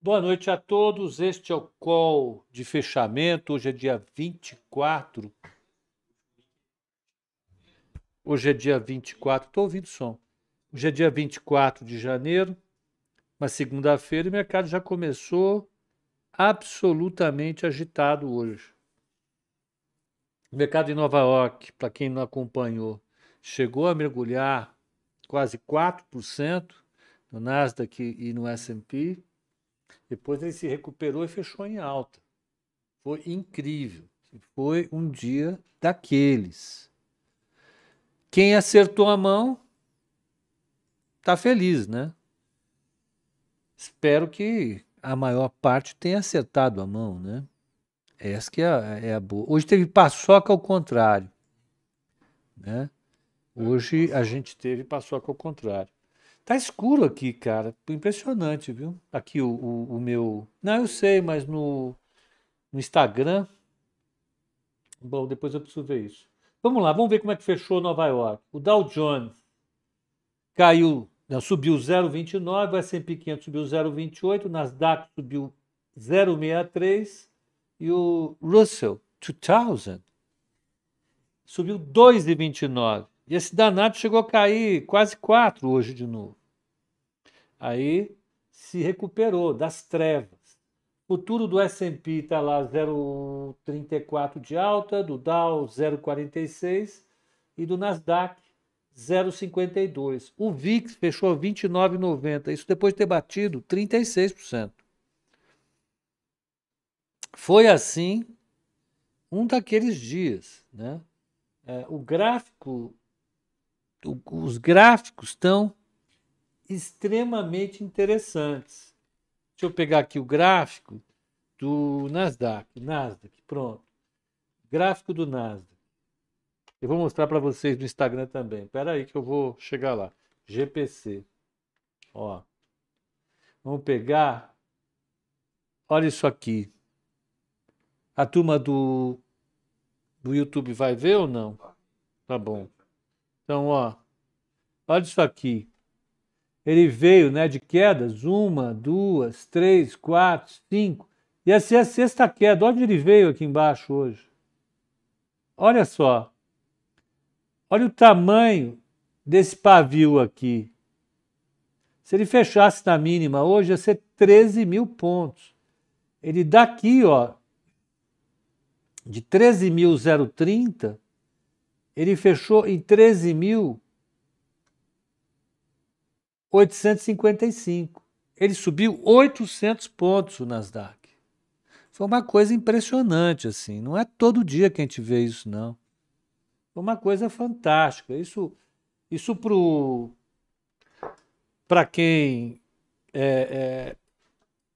Boa noite a todos. Este é o call de fechamento. Hoje é dia 24. Hoje é dia 24. Estou ouvindo som. Hoje é dia 24 de janeiro, uma segunda-feira, e o mercado já começou absolutamente agitado hoje. O mercado em Nova York, para quem não acompanhou, chegou a mergulhar quase 4% no Nasdaq e no S&P. Depois ele se recuperou e fechou em alta. Foi incrível. Foi um dia daqueles. Quem acertou a mão está feliz, né? Espero que a maior parte tenha acertado a mão, né? Essa que é, é a boa. Hoje teve paçoca ao contrário, né? Hoje a gente teve paçoca ao contrário. Tá escuro aqui, cara. Impressionante, viu? Aqui o, o, o meu. Não, eu sei, mas no, no Instagram. Bom, depois eu preciso ver isso. Vamos lá, vamos ver como é que fechou Nova York. O Dow Jones caiu, não, subiu 0,29, o S&P 500 subiu 0,28, o Nasdaq subiu 0,63 e o Russell 2000 subiu 2,29. E esse danado chegou a cair quase 4 hoje de novo. Aí se recuperou das trevas. O futuro do S&P está lá 0,34 de alta, do Dow 0,46 e do Nasdaq 0,52. O VIX fechou 29,90, isso depois de ter batido 36%. Foi assim um daqueles dias, né? É, o gráfico, os gráficos estão extremamente interessantes. Deixa eu pegar aqui o gráfico do Nasdaq. Nasdaq, pronto. Gráfico do Nasdaq. Eu vou mostrar para vocês no Instagram também. Espera aí que eu vou chegar lá. GPC. Ó. Vamos pegar. Olha isso aqui. A turma do, do YouTube vai ver ou não? Tá bom. Então, ó. Olha isso aqui ele veio né, de quedas, uma, duas, três, quatro, cinco. E essa é a sexta queda. Onde ele veio aqui embaixo hoje? Olha só. Olha o tamanho desse pavio aqui. Se ele fechasse na mínima hoje, ia ser 13 mil pontos. Ele daqui, ó, de 13.030, ele fechou em 13 mil 855. Ele subiu 800 pontos o Nasdaq. Foi uma coisa impressionante, assim. Não é todo dia que a gente vê isso, não. Foi uma coisa fantástica. Isso, isso para quem é, é,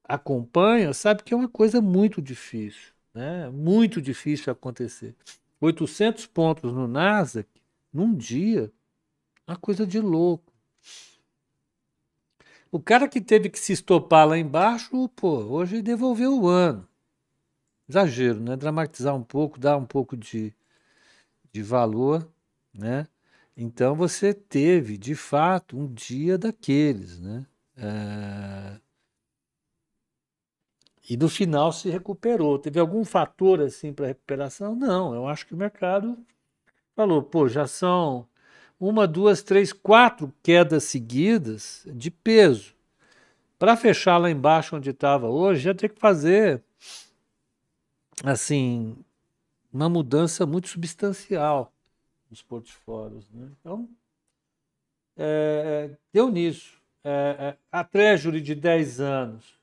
acompanha, sabe que é uma coisa muito difícil, né? Muito difícil acontecer. 800 pontos no Nasdaq num dia, uma coisa de louco. O cara que teve que se estopar lá embaixo, pô, hoje devolveu o ano. Exagero, né? Dramatizar um pouco, dar um pouco de, de valor, né? Então você teve, de fato, um dia daqueles, né? É... E no final se recuperou. Teve algum fator assim para recuperação? Não, eu acho que o mercado falou, pô, já são uma, duas, três, quatro quedas seguidas de peso. Para fechar lá embaixo onde estava hoje, ia ter que fazer assim uma mudança muito substancial nos portfólios. Né? Então, é, deu nisso. É, é, a Treasury de 10 anos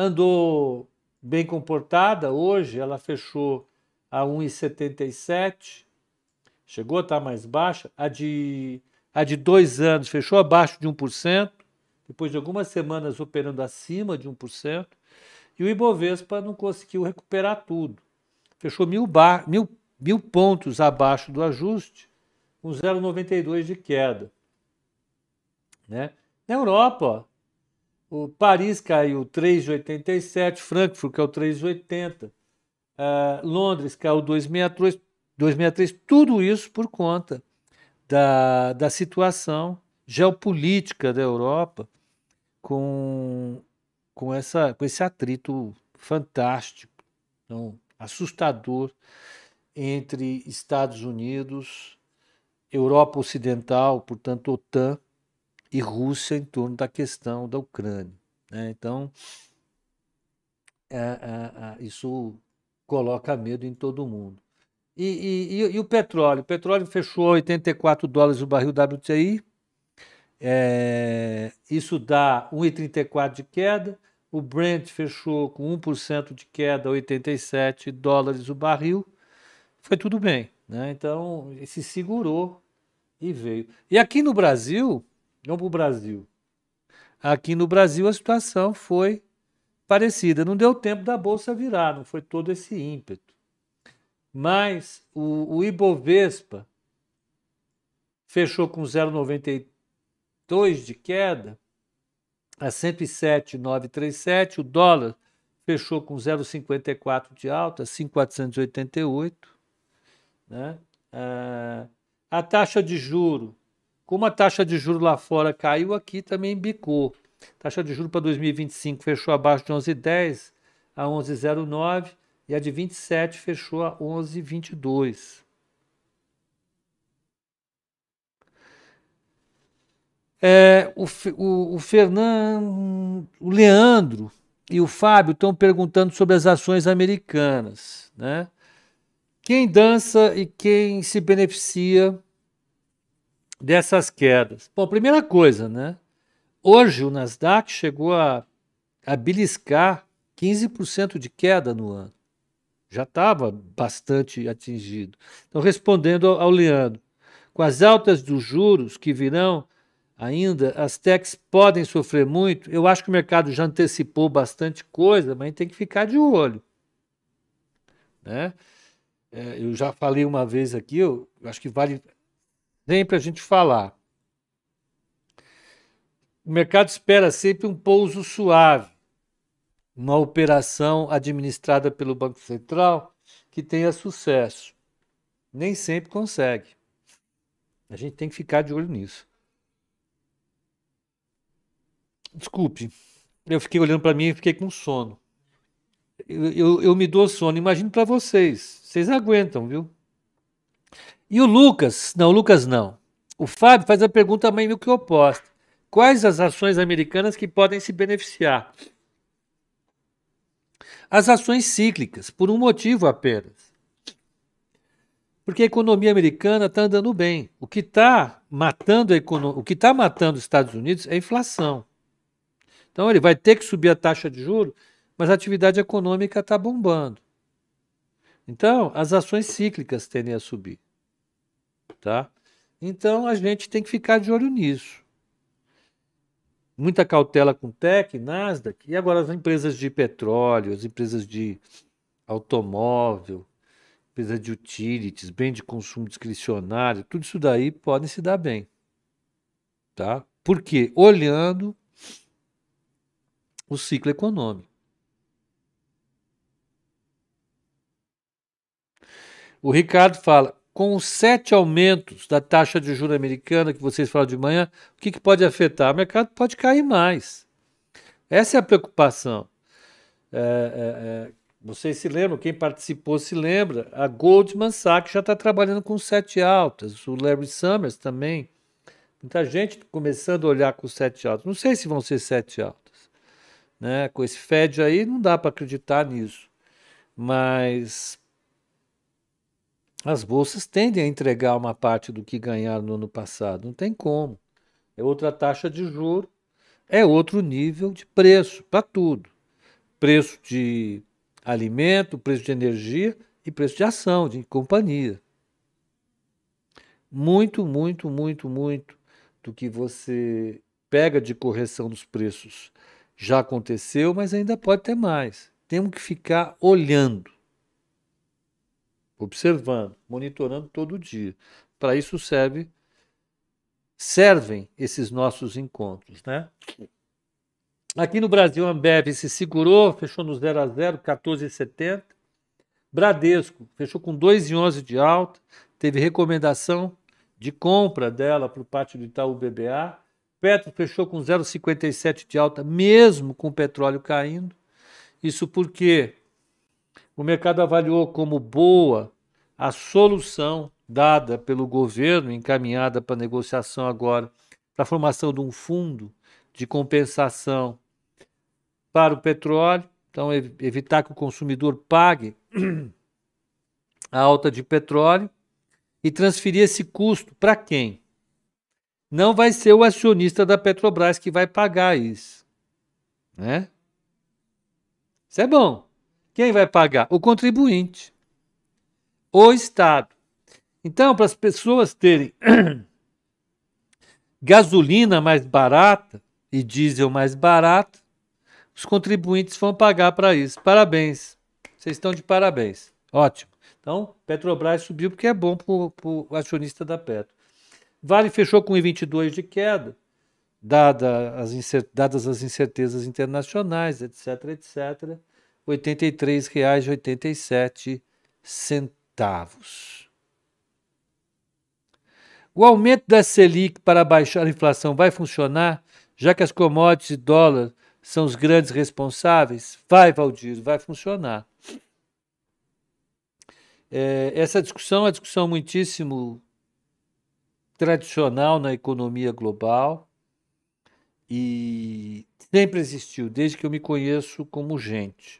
andou bem comportada. Hoje ela fechou a 1,77 chegou a estar mais baixa. A de, a de dois anos fechou abaixo de 1%, depois de algumas semanas operando acima de 1%, e o Ibovespa não conseguiu recuperar tudo. Fechou mil, bar, mil, mil pontos abaixo do ajuste, com 0,92 de queda. Né? Na Europa, o Paris caiu 3,87, Frankfurt caiu 3,80, uh, Londres caiu 2,63, 2003, tudo isso por conta da, da situação geopolítica da Europa, com, com, essa, com esse atrito fantástico, então, assustador, entre Estados Unidos, Europa Ocidental, portanto, OTAN, e Rússia em torno da questão da Ucrânia. Né? Então, é, é, é, isso coloca medo em todo mundo. E, e, e, o petróleo? O petróleo fechou 84 dólares o barril WTI. É, isso dá 1,34 de queda. O Brent fechou com 1% de queda, 87 dólares o barril. Foi tudo bem. Né? Então, se segurou e veio. E aqui no Brasil, vamos para o Brasil. Aqui no Brasil a situação foi parecida. Não deu tempo da bolsa virar, não foi todo esse ímpeto. Mas o, o Ibovespa fechou com 0,92 de queda a 107,937. O dólar fechou com 0,54 de alta, 5,488. Né? Ah, a taxa de juro, como a taxa de juro lá fora caiu, aqui também bicou. Taxa de juros para 2025 fechou abaixo de 11,10 a 11,09 e a de 27 fechou a 11,22. É, o, o, o Fernando, o Leandro e o Fábio estão perguntando sobre as ações americanas. Né? Quem dança e quem se beneficia dessas quedas? Bom, primeira coisa, né? Hoje o Nasdaq chegou a, a beliscar 15% de queda no ano. Já estava bastante atingido. Então, respondendo ao, Leandro, com as altas dos juros que virão ainda, as techs podem sofrer muito. Eu acho que o mercado já antecipou bastante coisa, mas tem que ficar de olho. Né? É, eu já falei uma vez aqui, eu, eu acho que vale sempre a gente falar o mercado espera sempre um pouso suave, uma operação administrada pelo Banco Central que tenha sucesso. Nem sempre consegue. A gente tem que ficar de olho nisso. Desculpe, eu fiquei olhando para mim e fiquei com sono. Eu, eu, eu me dou sono, imagino para vocês. Vocês aguentam, viu? E o Lucas? Não, o Lucas não. O Fábio faz a pergunta meio que oposta. Quais as ações americanas que podem se beneficiar? As ações cíclicas, por um motivo apenas. Porque a economia americana está andando bem. O que está matando o que está matando os Estados Unidos é a inflação. Então ele vai ter que subir a taxa de juros, mas a atividade econômica está bombando. Então, as ações cíclicas tendem a subir. Tá? Então a gente tem que ficar de olho nisso muita cautela com Tech, Nasdaq, e agora as empresas de petróleo, as empresas de automóvel, empresas de utilities, bem de consumo discricionário, tudo isso daí podem se dar bem. Tá? Porque olhando o ciclo econômico. O Ricardo fala: com os sete aumentos da taxa de juros americana que vocês falaram de manhã, o que, que pode afetar? O mercado pode cair mais. Essa é a preocupação. É, é, é, vocês se lembram, quem participou se lembra, a Goldman Sachs já está trabalhando com sete altas, o Larry Summers também. Muita gente começando a olhar com sete altas. Não sei se vão ser sete altas. Né? Com esse Fed aí, não dá para acreditar nisso. Mas as bolsas tendem a entregar uma parte do que ganharam no ano passado. Não tem como. É outra taxa de juro, é outro nível de preço para tudo. Preço de alimento, preço de energia e preço de ação, de companhia. Muito, muito, muito, muito do que você pega de correção dos preços já aconteceu, mas ainda pode ter mais. Temos que ficar olhando observando, monitorando todo dia. Para isso serve servem esses nossos encontros, né? Aqui no Brasil, a Ambev se segurou, fechou no 0 a 0, 14,70. Bradesco fechou com 2,11 de alta, teve recomendação de compra dela por parte do Itaú BBA, Petro fechou com 0,57 de alta, mesmo com o petróleo caindo. Isso porque o mercado avaliou como boa a solução dada pelo governo, encaminhada para negociação agora, para a formação de um fundo de compensação para o petróleo. Então, evitar que o consumidor pague a alta de petróleo e transferir esse custo para quem? Não vai ser o acionista da Petrobras que vai pagar isso. Né? Isso é bom. Quem vai pagar? O contribuinte. O Estado. Então, para as pessoas terem gasolina mais barata e diesel mais barato, os contribuintes vão pagar para isso. Parabéns. Vocês estão de parabéns. Ótimo. Então, Petrobras subiu porque é bom para o acionista da Petro. Vale fechou com 1,22 de queda, dada as dadas as incertezas internacionais, etc, etc. R$ 83,87. O aumento da Selic para baixar a inflação vai funcionar, já que as commodities e dólar são os grandes responsáveis? Vai, Valdir, vai funcionar. É, essa discussão é uma discussão muitíssimo tradicional na economia global e sempre existiu, desde que eu me conheço como gente.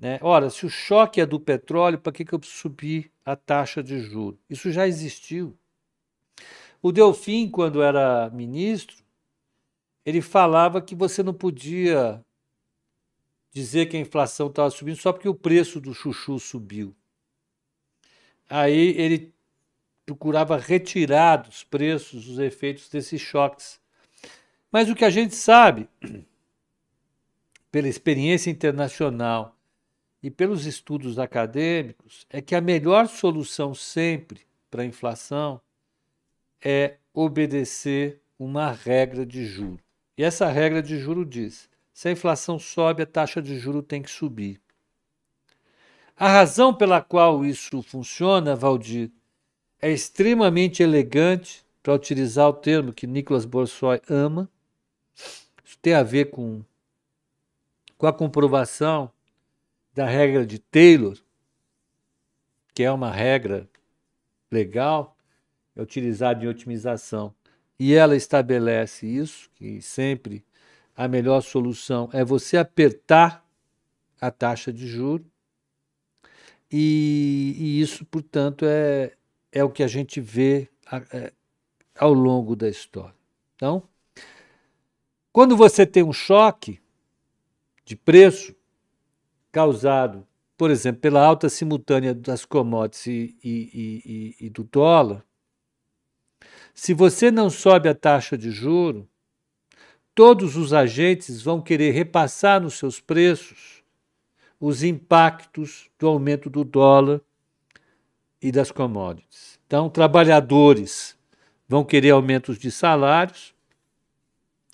Né? Ora, se o choque é do petróleo, para que, que eu subir a taxa de juros? Isso já existiu. O Delfim, quando era ministro, ele falava que você não podia dizer que a inflação estava subindo só porque o preço do chuchu subiu. Aí ele procurava retirar dos preços os efeitos desses choques. Mas o que a gente sabe, pela experiência internacional e pelos estudos acadêmicos, é que a melhor solução sempre para a inflação é obedecer uma regra de juro. E essa regra de juro diz: se a inflação sobe, a taxa de juro tem que subir. A razão pela qual isso funciona, Valdir, é extremamente elegante, para utilizar o termo que Nicolas Borsoi ama. Isso tem a ver com, com a comprovação da regra de Taylor, que é uma regra legal, é utilizada em otimização. E ela estabelece isso, que sempre a melhor solução é você apertar a taxa de juros e, e isso, portanto, é, é o que a gente vê é, ao longo da história. Então, quando você tem um choque de preço causado, por exemplo, pela alta simultânea das commodities e, e, e, e do dólar, se você não sobe a taxa de juro, todos os agentes vão querer repassar nos seus preços os impactos do aumento do dólar e das commodities. Então, trabalhadores vão querer aumentos de salários,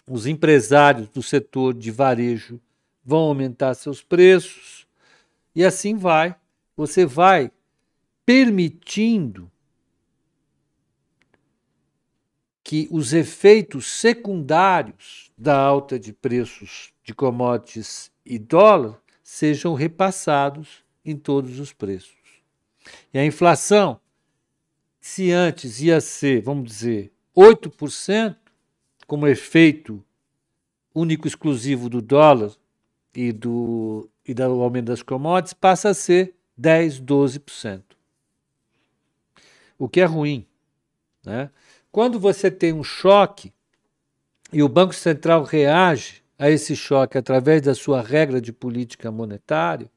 os empresários do setor de varejo vão aumentar seus preços, e assim vai. Você vai permitindo que os efeitos secundários da alta de preços de commodities e dólar sejam repassados em todos os preços. E a inflação, se antes ia ser, vamos dizer, 8%, como efeito único exclusivo do dólar e do, e do aumento das commodities, passa a ser 10, 12%. O que é ruim. Né? Quando você tem um choque e o Banco Central reage a esse choque através da sua regra de política monetária,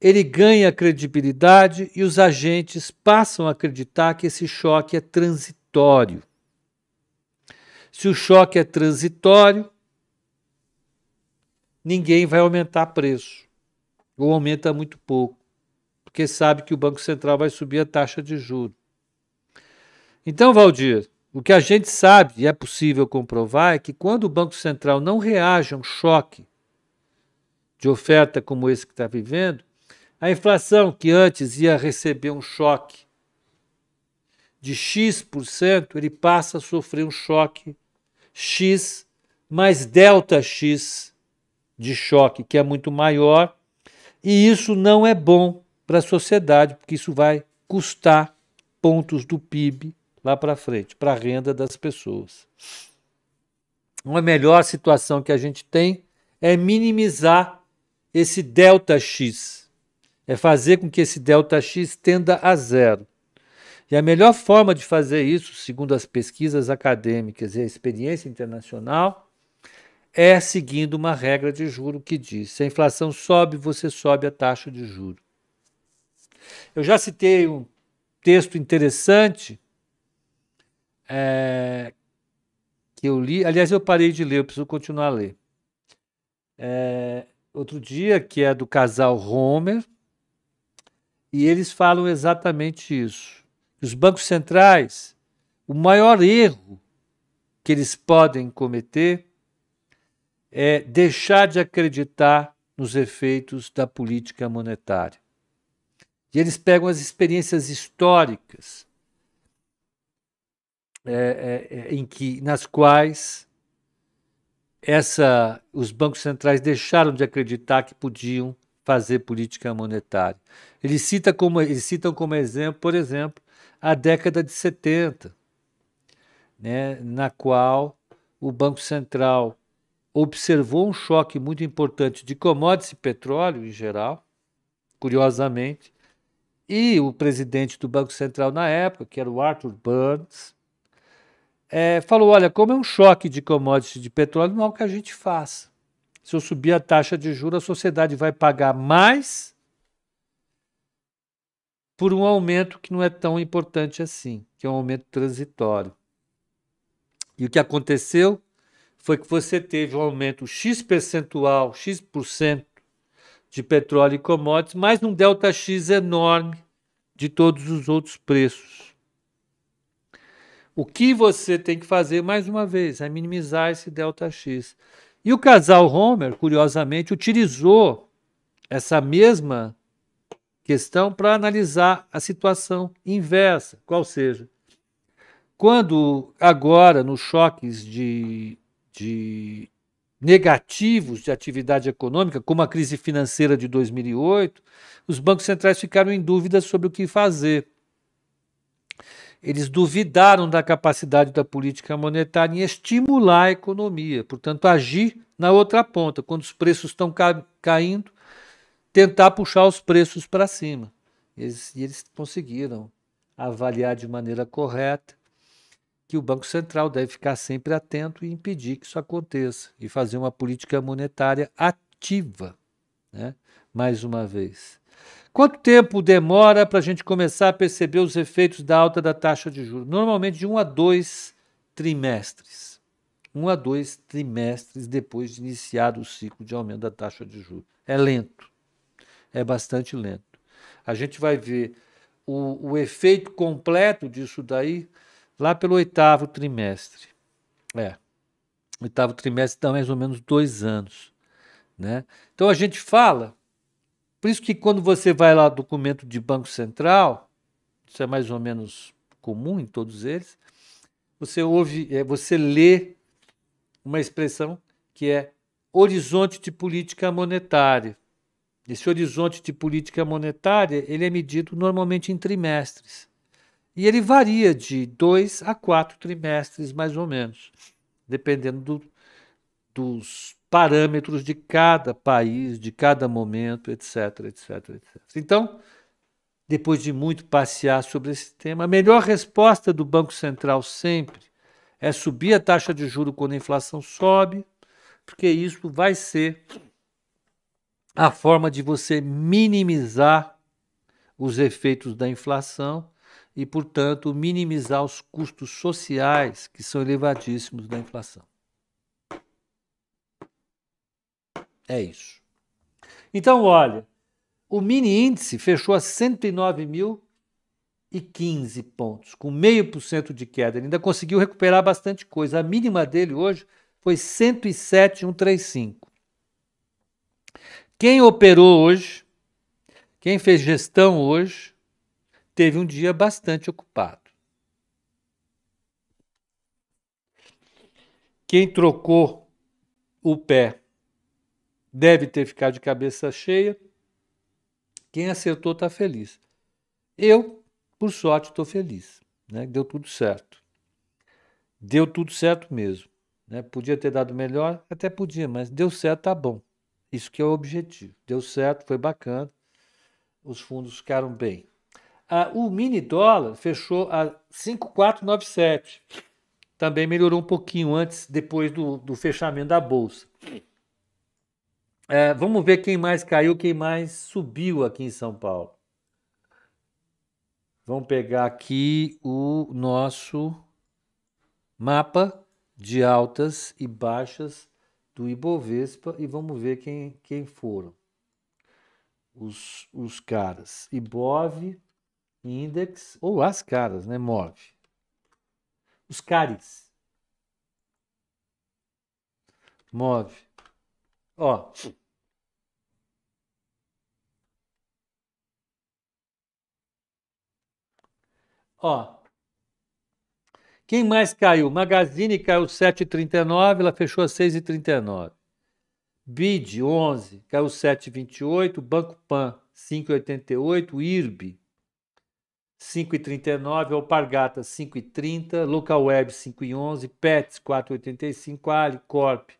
ele ganha credibilidade e os agentes passam a acreditar que esse choque é transitório. Se o choque é transitório, ninguém vai aumentar preço, ou aumenta muito pouco, porque sabe que o Banco Central vai subir a taxa de juros. Então, Valdir, o que a gente sabe e é possível comprovar é que quando o Banco Central não reage a um choque de oferta como esse que está vivendo, a inflação que antes ia receber um choque de X%, ele passa a sofrer um choque X mais delta X de choque, que é muito maior, e isso não é bom para a sociedade, porque isso vai custar pontos do PIB lá para frente, para a renda das pessoas. Uma melhor situação que a gente tem é minimizar esse delta X, é fazer com que esse delta X tenda a zero. E a melhor forma de fazer isso, segundo as pesquisas acadêmicas e a experiência internacional, é seguindo uma regra de juro que diz: se a inflação sobe, você sobe a taxa de juro. Eu já citei um texto interessante é, que eu li, aliás, eu parei de ler, eu preciso continuar a ler. É, outro dia, que é do casal Homer, e eles falam exatamente isso. Os bancos centrais, o maior erro que eles podem cometer é deixar de acreditar nos efeitos da política monetária. E eles pegam as experiências históricas é, é, é, em que, nas quais essa, os bancos centrais deixaram de acreditar que podiam fazer política monetária. Eles, cita como, eles citam como exemplo, por exemplo, a década de 70, né, na qual o Banco Central observou um choque muito importante de commodities e petróleo em geral, curiosamente, e o presidente do Banco Central na época, que era o Arthur Burns, é, falou: olha, como é um choque de commodities de petróleo, não é o que a gente faça. Se eu subir a taxa de juros, a sociedade vai pagar mais por um aumento que não é tão importante assim, que é um aumento transitório. E o que aconteceu foi que você teve um aumento X percentual, X% de petróleo e commodities, mais um delta X enorme de todos os outros preços. O que você tem que fazer, mais uma vez, é minimizar esse delta X. E o casal Homer, curiosamente, utilizou essa mesma questão para analisar a situação inversa, qual seja, quando agora nos choques de, de negativos de atividade econômica, como a crise financeira de 2008, os bancos centrais ficaram em dúvida sobre o que fazer. Eles duvidaram da capacidade da política monetária em estimular a economia, portanto, agir na outra ponta, quando os preços estão ca caindo, tentar puxar os preços para cima. Eles, e eles conseguiram avaliar de maneira correta que o Banco Central deve ficar sempre atento e impedir que isso aconteça e fazer uma política monetária ativa, né? mais uma vez. Quanto tempo demora para a gente começar a perceber os efeitos da alta da taxa de juros? Normalmente de um a dois trimestres. Um a dois trimestres depois de iniciado o ciclo de aumento da taxa de juros. É lento, é bastante lento. A gente vai ver o, o efeito completo disso daí lá pelo oitavo trimestre. É, oitavo trimestre dá mais ou menos dois anos. Né? Então a gente fala, por isso que quando você vai lá documento de Banco Central, isso é mais ou menos comum em todos eles, você ouve, é, você lê uma expressão que é horizonte de política monetária. Esse horizonte de política monetária ele é medido normalmente em trimestres. E ele varia de dois a quatro trimestres, mais ou menos, dependendo do, dos parâmetros de cada país, de cada momento, etc, etc, etc. Então, depois de muito passear sobre esse tema, a melhor resposta do Banco Central sempre é subir a taxa de juro quando a inflação sobe, porque isso vai ser a forma de você minimizar os efeitos da inflação e, portanto, minimizar os custos sociais que são elevadíssimos da inflação. É isso. Então, olha, o mini índice fechou a 109.015 pontos, com meio por cento de queda. Ele ainda conseguiu recuperar bastante coisa. A mínima dele hoje foi 107,135. Quem operou hoje, quem fez gestão hoje, teve um dia bastante ocupado. Quem trocou o pé deve ter ficado de cabeça cheia. Quem acertou está feliz. Eu, por sorte, estou feliz. Né? Deu tudo certo. Deu tudo certo mesmo. Né? Podia ter dado melhor, até podia, mas deu certo, tá bom. Isso que é o objetivo. Deu certo, foi bacana. Os fundos ficaram bem. Ah, o mini dólar fechou a 5,497. Também melhorou um pouquinho antes, depois do, do fechamento da bolsa. É, vamos ver quem mais caiu, quem mais subiu aqui em São Paulo. Vamos pegar aqui o nosso mapa de altas e baixas do Ibovespa e vamos ver quem, quem foram os, os caras. Ibov, Index, ou as caras, né? Move. Os cares. Move. Ó. Ó, quem mais caiu? Magazine caiu 7,39, ela fechou a 6,39. BID 11, caiu 7,28. Banco Pan 5,88. IRB 5,39. Alpargata 5,30. Local Web 5,11. Pets 4,85. Ali Corp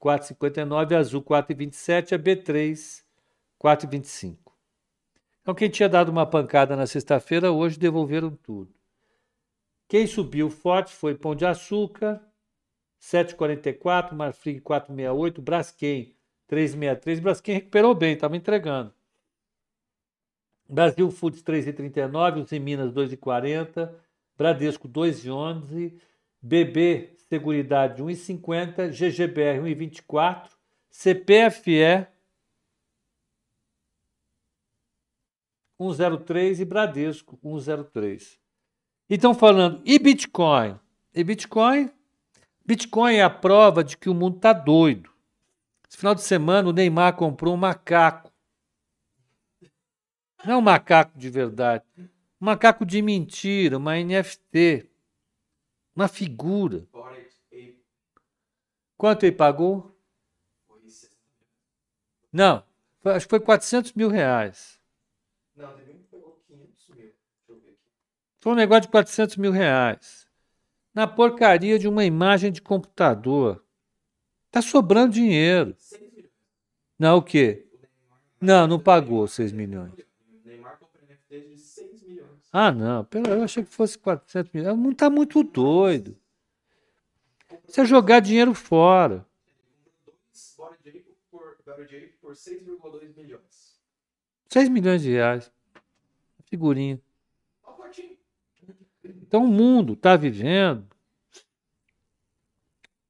4,59. Azul 4,27. A B3 4,25. Então, quem tinha dado uma pancada na sexta-feira, hoje devolveram tudo. Quem subiu forte foi Pão de Açúcar, 7,44, Marfrig 4,68, Braskem 3,63. Braskem recuperou bem, estava entregando. Brasil Foods 3,39, os em Minas 2,40, Bradesco 2,11, BB Seguridade 1,50, GGBR 1,24, CPFE 1,03 e Bradesco 1,03. E estão falando, e Bitcoin? E Bitcoin? Bitcoin é a prova de que o mundo está doido. Esse final de semana o Neymar comprou um macaco. Não é um macaco de verdade. Um macaco de mentira, uma NFT. Uma figura. Quanto ele pagou? Não, acho que foi 400 mil reais. Não, foi um negócio de 400 mil reais. Na porcaria de uma imagem de computador. Tá sobrando dinheiro. Não, o quê? Não, não pagou 6 milhões. Ah, não. Eu achei que fosse 400 milhões. Não tá muito doido. Você jogar dinheiro fora. 6 milhões de reais. Figurinha. Então o mundo está vivendo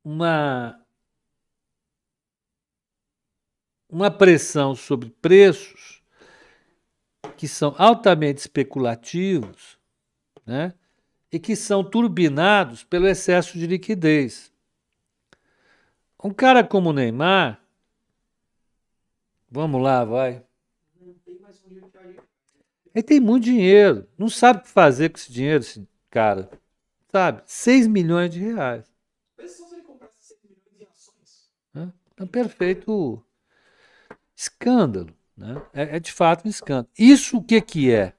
uma, uma pressão sobre preços que são altamente especulativos né? e que são turbinados pelo excesso de liquidez. Um cara como o Neymar, vamos lá, vai. Ele tem muito dinheiro, não sabe o que fazer com esse dinheiro, esse cara. Sabe? 6 milhões de reais. Pensa se ele comprasse 6 milhões de ações. Um perfeito escândalo. Né? É, é, de fato um escândalo. Isso o que, que é?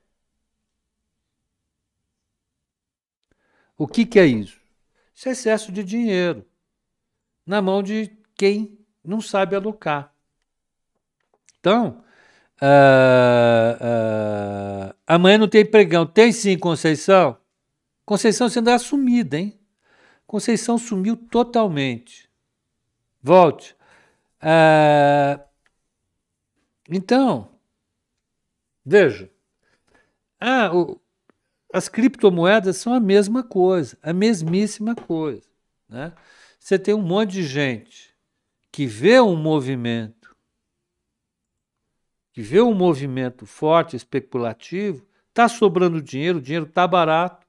O que, que é isso? Isso é excesso de dinheiro na mão de quem não sabe alocar. Então, uh, uh, amanhã não tem pregão. Tem sim, Conceição? Conceição sendo assumida, hein? Conceição sumiu totalmente. Volte. Ah, então, veja. O, as criptomoedas são a mesma coisa, a mesmíssima coisa. Né? Você tem um monte de gente que vê um movimento, que vê um movimento forte, especulativo, está sobrando dinheiro, o dinheiro está barato,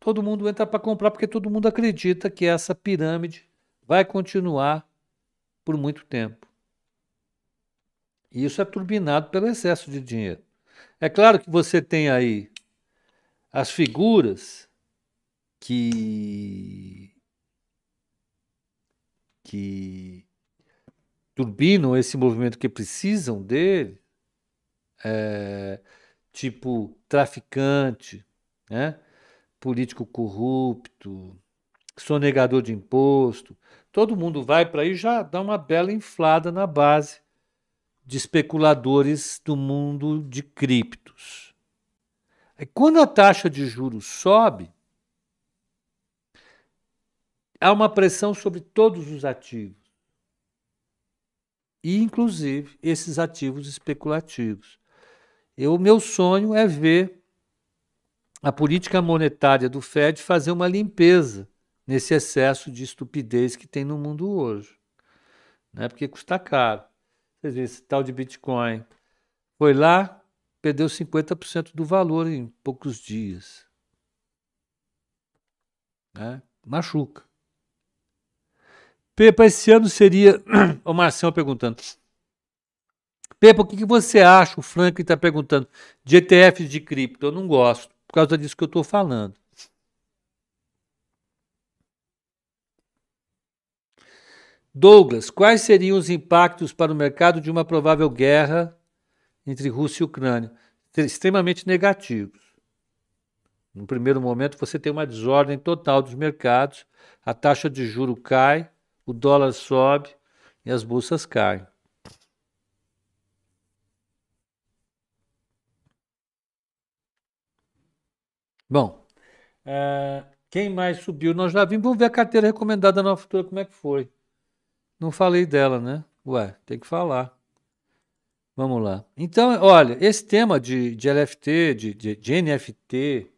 todo mundo entra para comprar porque todo mundo acredita que essa pirâmide vai continuar por muito tempo. E isso é turbinado pelo excesso de dinheiro. É claro que você tem aí as figuras que que turbinam esse movimento, que precisam dele, é, tipo traficante, né? político corrupto, sonegador de imposto, todo mundo vai para aí já dá uma bela inflada na base de especuladores do mundo de criptos. Aí, quando a taxa de juros sobe, há uma pressão sobre todos os ativos. E, inclusive, esses ativos especulativos. O meu sonho é ver a política monetária do Fed fazer uma limpeza nesse excesso de estupidez que tem no mundo hoje. Né? Porque custa caro. Veem, esse tal de Bitcoin foi lá, perdeu 50% do valor em poucos dias. Né? Machuca. Pepa, esse ano seria. o Marcelo perguntando. Pepa, o que, você acha? O Frank está perguntando. De ETFs de cripto. Eu não gosto, por causa disso que eu estou falando. Douglas, quais seriam os impactos para o mercado de uma provável guerra entre Rússia e Ucrânia? Extremamente negativos. No primeiro momento, você tem uma desordem total dos mercados, a taxa de juro cai, o dólar sobe e as bolsas caem. Bom, uh, quem mais subiu? Nós já vimos, vamos ver a carteira recomendada na futura, como é que foi. Não falei dela, né? Ué, tem que falar. Vamos lá. Então, olha, esse tema de, de LFT, de, de, de NFT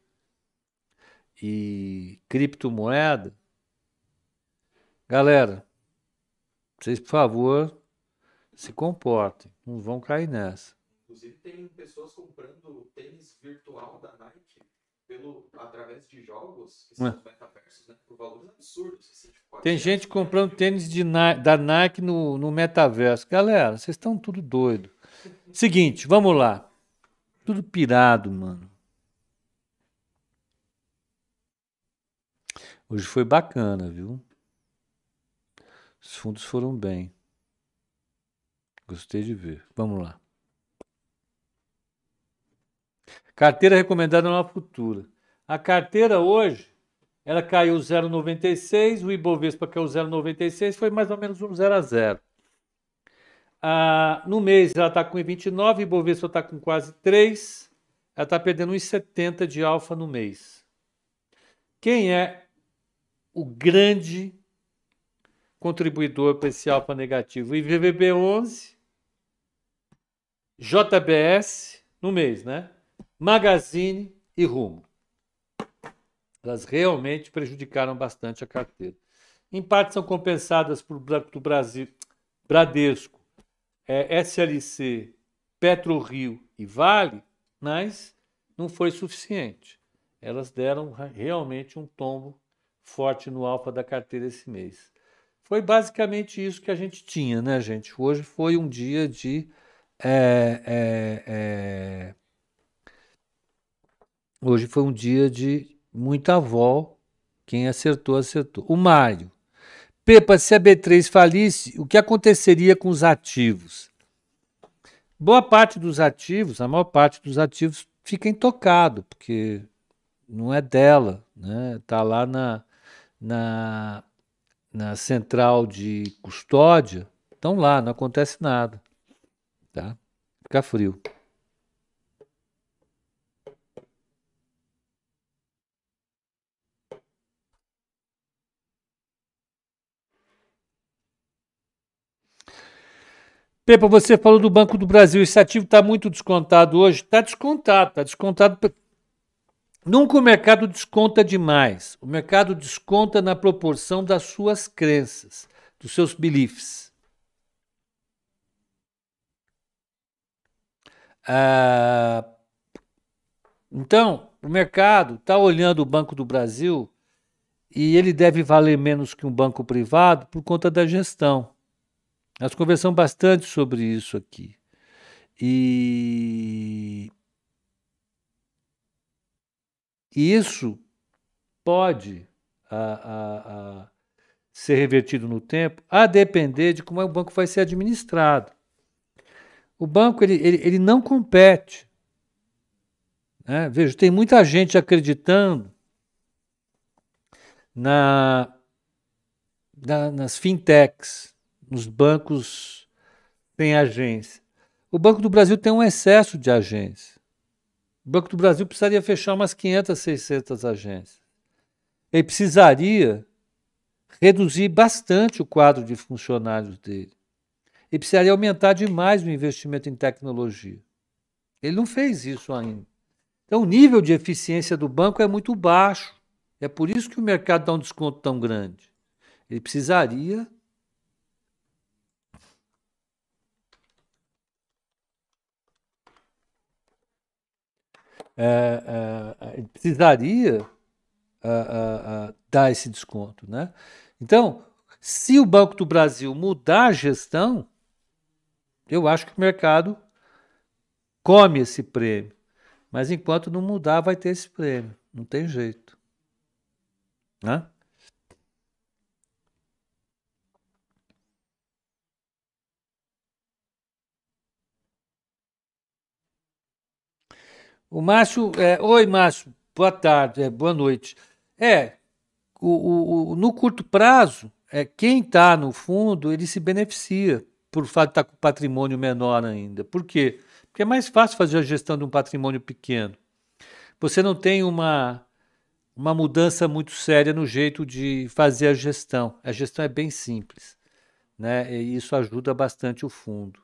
e criptomoeda, galera, vocês, por favor, se comportem. Não vão cair nessa. Inclusive, tem pessoas comprando tênis virtual da Nike pelo, através de jogos, que são os metaversos, né, por valores absurdos. Assim, tipo, Tem gente comprando tênis de, da Nike no, no metaverso. Galera, vocês estão tudo doido. Seguinte, vamos lá. Tudo pirado, mano. Hoje foi bacana, viu? Os fundos foram bem. Gostei de ver. Vamos lá. Carteira recomendada na futura. A carteira hoje, ela caiu 0,96, o Ibovespa caiu 0,96, foi mais ou menos um 0 a 0. Ah, no mês ela está com 1,29, o Ibovespa está com quase 3, ela está perdendo 1,70 de alfa no mês. Quem é o grande contribuidor para esse alfa negativo? IVVB 11, JBS no mês, né? Magazine e Rumo. Elas realmente prejudicaram bastante a carteira. Em parte são compensadas por do Brasil, Bradesco, é, SLC, PetroRio e Vale, mas não foi suficiente. Elas deram realmente um tombo forte no alfa da carteira esse mês. Foi basicamente isso que a gente tinha, né, gente? Hoje foi um dia de é, é, Hoje foi um dia de muita avó. Quem acertou, acertou. O Mário. Pepa, se a B3 falisse, o que aconteceria com os ativos? Boa parte dos ativos, a maior parte dos ativos, fica intocado, porque não é dela, né? Está lá na, na, na central de custódia, estão lá, não acontece nada, tá? Fica frio. Pepa, você falou do Banco do Brasil. Esse ativo está muito descontado hoje? Está descontado, está descontado. Nunca o mercado desconta demais. O mercado desconta na proporção das suas crenças, dos seus beliefs. Ah, então, o mercado está olhando o Banco do Brasil e ele deve valer menos que um banco privado por conta da gestão. Nós conversamos bastante sobre isso aqui. E isso pode a, a, a, ser revertido no tempo, a depender de como o banco vai ser administrado. O banco ele, ele, ele não compete. Né? Veja, tem muita gente acreditando na, na, nas fintechs, nos bancos sem agência. O Banco do Brasil tem um excesso de agências. O Banco do Brasil precisaria fechar umas 500, 600 agências. Ele precisaria reduzir bastante o quadro de funcionários dele. Ele precisaria aumentar demais o investimento em tecnologia. Ele não fez isso ainda. Então, o nível de eficiência do banco é muito baixo. É por isso que o mercado dá um desconto tão grande. Ele precisaria. É, precisaria uh, dar esse desconto. Né? Então, se o Banco do Brasil mudar a gestão, eu acho que o mercado come esse prêmio. Mas enquanto não mudar, vai ter esse prêmio. Não tem jeito. Né? O Márcio, é, oi Márcio, boa tarde, é, boa noite. É, o, o, no curto prazo, é, quem está no fundo, ele se beneficia por fato de estar tá com patrimônio menor ainda. Por quê? Porque é mais fácil fazer a gestão de um patrimônio pequeno. Você não tem uma, uma mudança muito séria no jeito de fazer a gestão. A gestão é bem simples. Né? E isso ajuda bastante o fundo.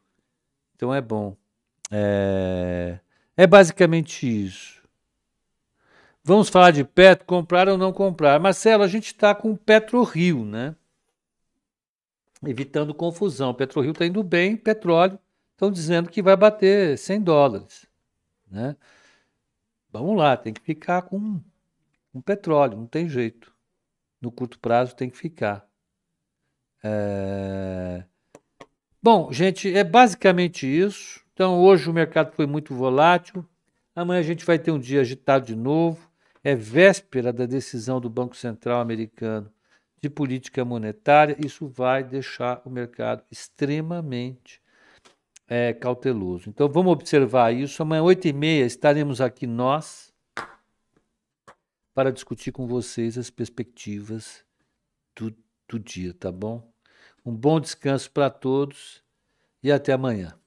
Então é bom. É, é basicamente isso. Vamos falar de Petro, comprar ou não comprar. Marcelo, a gente está com o PetroRio, né? Evitando confusão. O PetroRio está indo bem, petróleo, estão dizendo que vai bater 100 dólares, né? Vamos lá, tem que ficar com, com petróleo, não tem jeito. No curto prazo tem que ficar. É... Bom, gente, é basicamente isso. Então, hoje o mercado foi muito volátil. Amanhã a gente vai ter um dia agitado de novo é véspera da decisão do Banco Central americano de política monetária, isso vai deixar o mercado extremamente é, cauteloso. Então vamos observar isso. Amanhã, 8h30, estaremos aqui nós para discutir com vocês as perspectivas do, do dia, tá bom? Um bom descanso para todos e até amanhã.